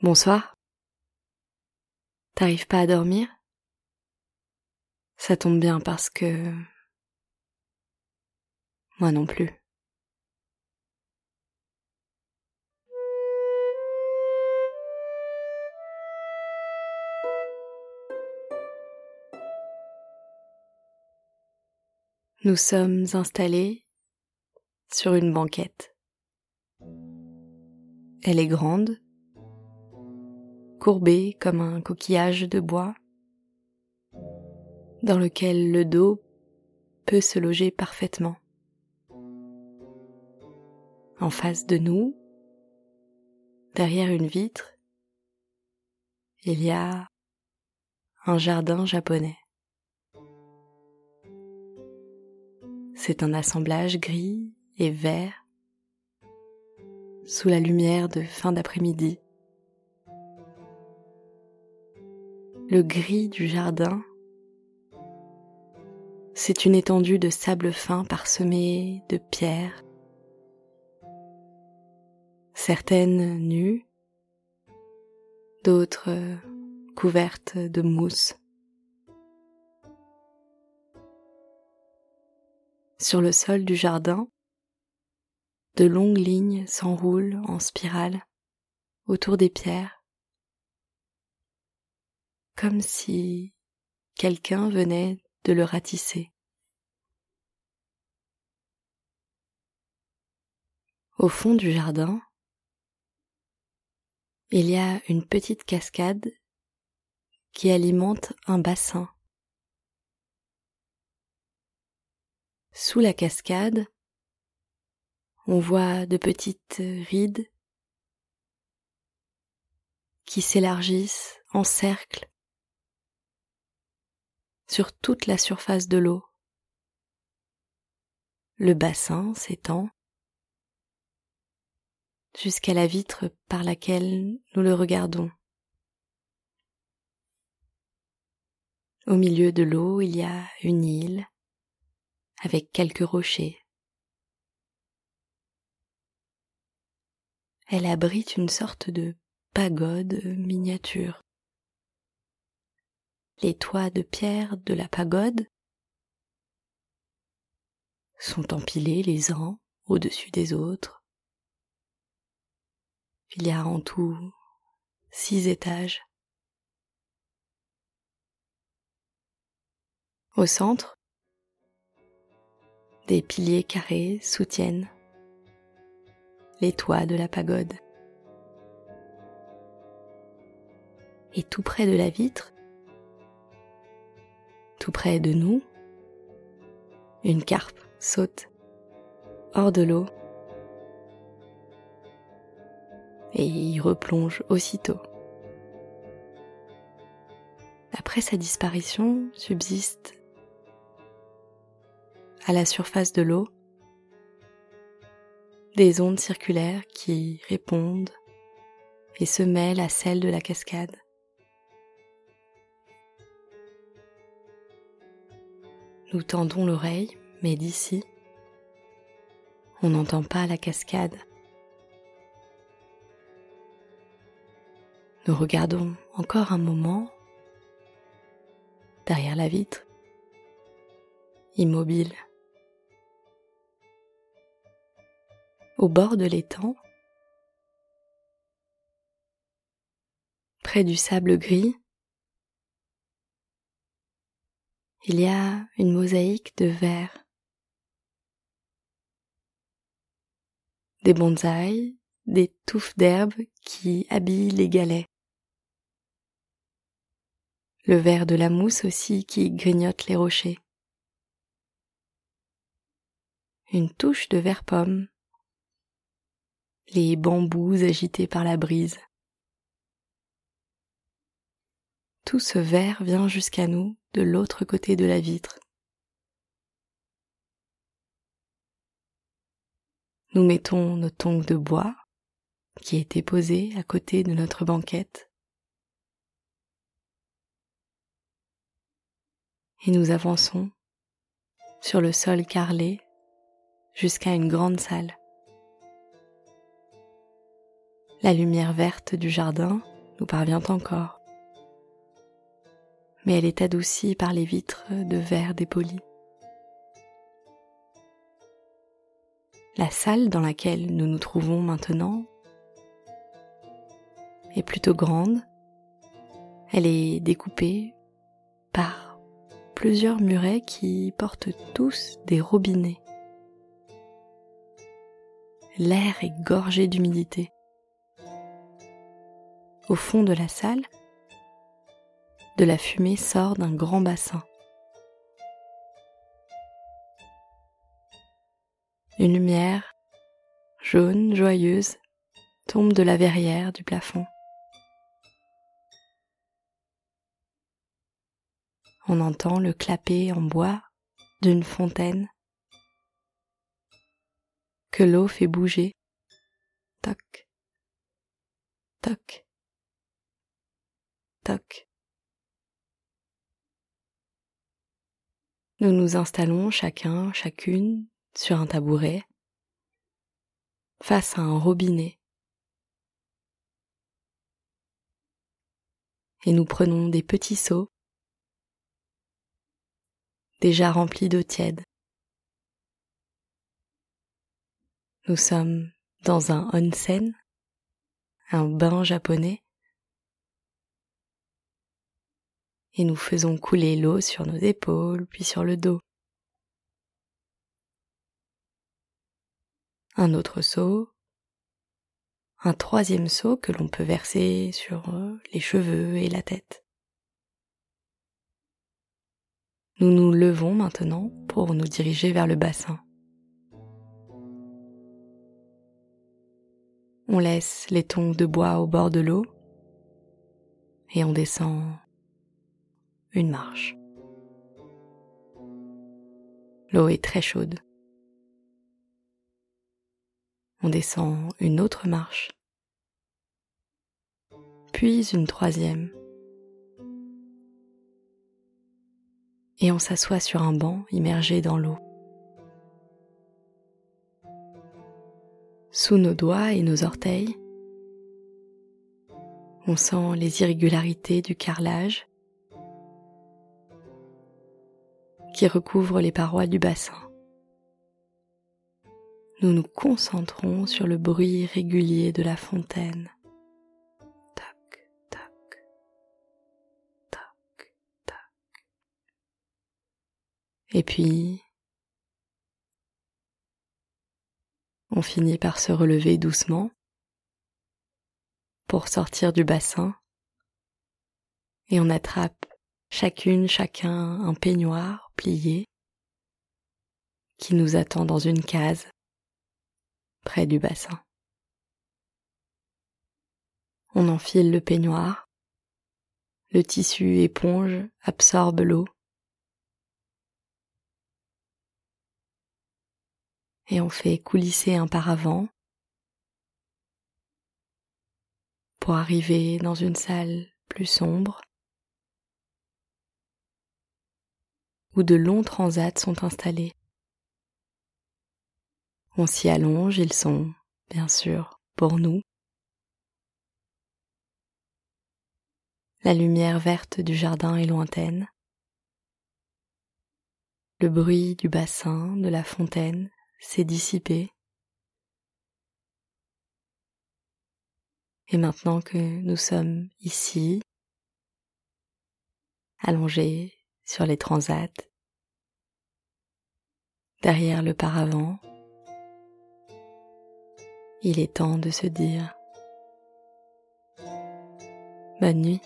Bonsoir. T'arrives pas à dormir? Ça tombe bien parce que... Moi non plus. Nous sommes installés sur une banquette. Elle est grande, courbée comme un coquillage de bois, dans lequel le dos peut se loger parfaitement. En face de nous, derrière une vitre, il y a un jardin japonais. C'est un assemblage gris et vert sous la lumière de fin d'après-midi. Le gris du jardin, c'est une étendue de sable fin parsemée de pierres, certaines nues, d'autres couvertes de mousse. Sur le sol du jardin, de longues lignes s'enroulent en spirale autour des pierres, comme si quelqu'un venait de le ratisser. Au fond du jardin, il y a une petite cascade qui alimente un bassin. Sous la cascade, on voit de petites rides qui s'élargissent en cercle sur toute la surface de l'eau. Le bassin s'étend jusqu'à la vitre par laquelle nous le regardons. Au milieu de l'eau, il y a une île avec quelques rochers. Elle abrite une sorte de pagode miniature. Les toits de pierre de la pagode sont empilés les uns au-dessus des autres. Il y a en tout six étages. Au centre, des piliers carrés soutiennent les toits de la pagode. Et tout près de la vitre, tout près de nous, une carpe saute hors de l'eau et y replonge aussitôt. Après sa disparition subsiste à la surface de l'eau, des ondes circulaires qui répondent et se mêlent à celles de la cascade. Nous tendons l'oreille, mais d'ici, on n'entend pas la cascade. Nous regardons encore un moment derrière la vitre, immobile. au bord de l'étang, près du sable gris, il y a une mosaïque de verre, des bonsaïs, des touffes d'herbe qui habillent les galets, le verre de la mousse aussi qui grignote les rochers, une touche de verre pomme. Les bambous agités par la brise. Tout ce verre vient jusqu'à nous de l'autre côté de la vitre. Nous mettons nos tongs de bois qui étaient posés à côté de notre banquette et nous avançons sur le sol carrelé jusqu'à une grande salle. La lumière verte du jardin nous parvient encore, mais elle est adoucie par les vitres de verre dépoli. La salle dans laquelle nous nous trouvons maintenant est plutôt grande. Elle est découpée par plusieurs murets qui portent tous des robinets. L'air est gorgé d'humidité. Au fond de la salle, de la fumée sort d'un grand bassin. Une lumière jaune, joyeuse, tombe de la verrière du plafond. On entend le clapet en bois d'une fontaine que l'eau fait bouger. Toc, toc, toc. Nous nous installons chacun, chacune sur un tabouret, face à un robinet. Et nous prenons des petits seaux déjà remplis d'eau tiède. Nous sommes dans un onsen, un bain japonais, et nous faisons couler l'eau sur nos épaules puis sur le dos. un autre seau, un troisième seau que l'on peut verser sur euh, les cheveux et la tête. Nous nous levons maintenant pour nous diriger vers le bassin. On laisse les tongs de bois au bord de l'eau et on descend une marche. L'eau est très chaude on descend une autre marche, puis une troisième, et on s'assoit sur un banc immergé dans l'eau. Sous nos doigts et nos orteils, on sent les irrégularités du carrelage recouvre les parois du bassin nous nous concentrons sur le bruit régulier de la fontaine. Tac, tac, tac, tac. Et puis, on finit par se relever doucement pour sortir du bassin et on attrape chacune, chacun un peignoir plié qui nous attend dans une case près du bassin. On enfile le peignoir, le tissu éponge absorbe l'eau. Et on fait coulisser un paravent pour arriver dans une salle plus sombre où de longs transats sont installés. On s'y allonge, ils sont, bien sûr, pour nous. La lumière verte du jardin est lointaine. Le bruit du bassin, de la fontaine s'est dissipé. Et maintenant que nous sommes ici, allongés sur les transats, derrière le paravent, il est temps de se dire bonne nuit.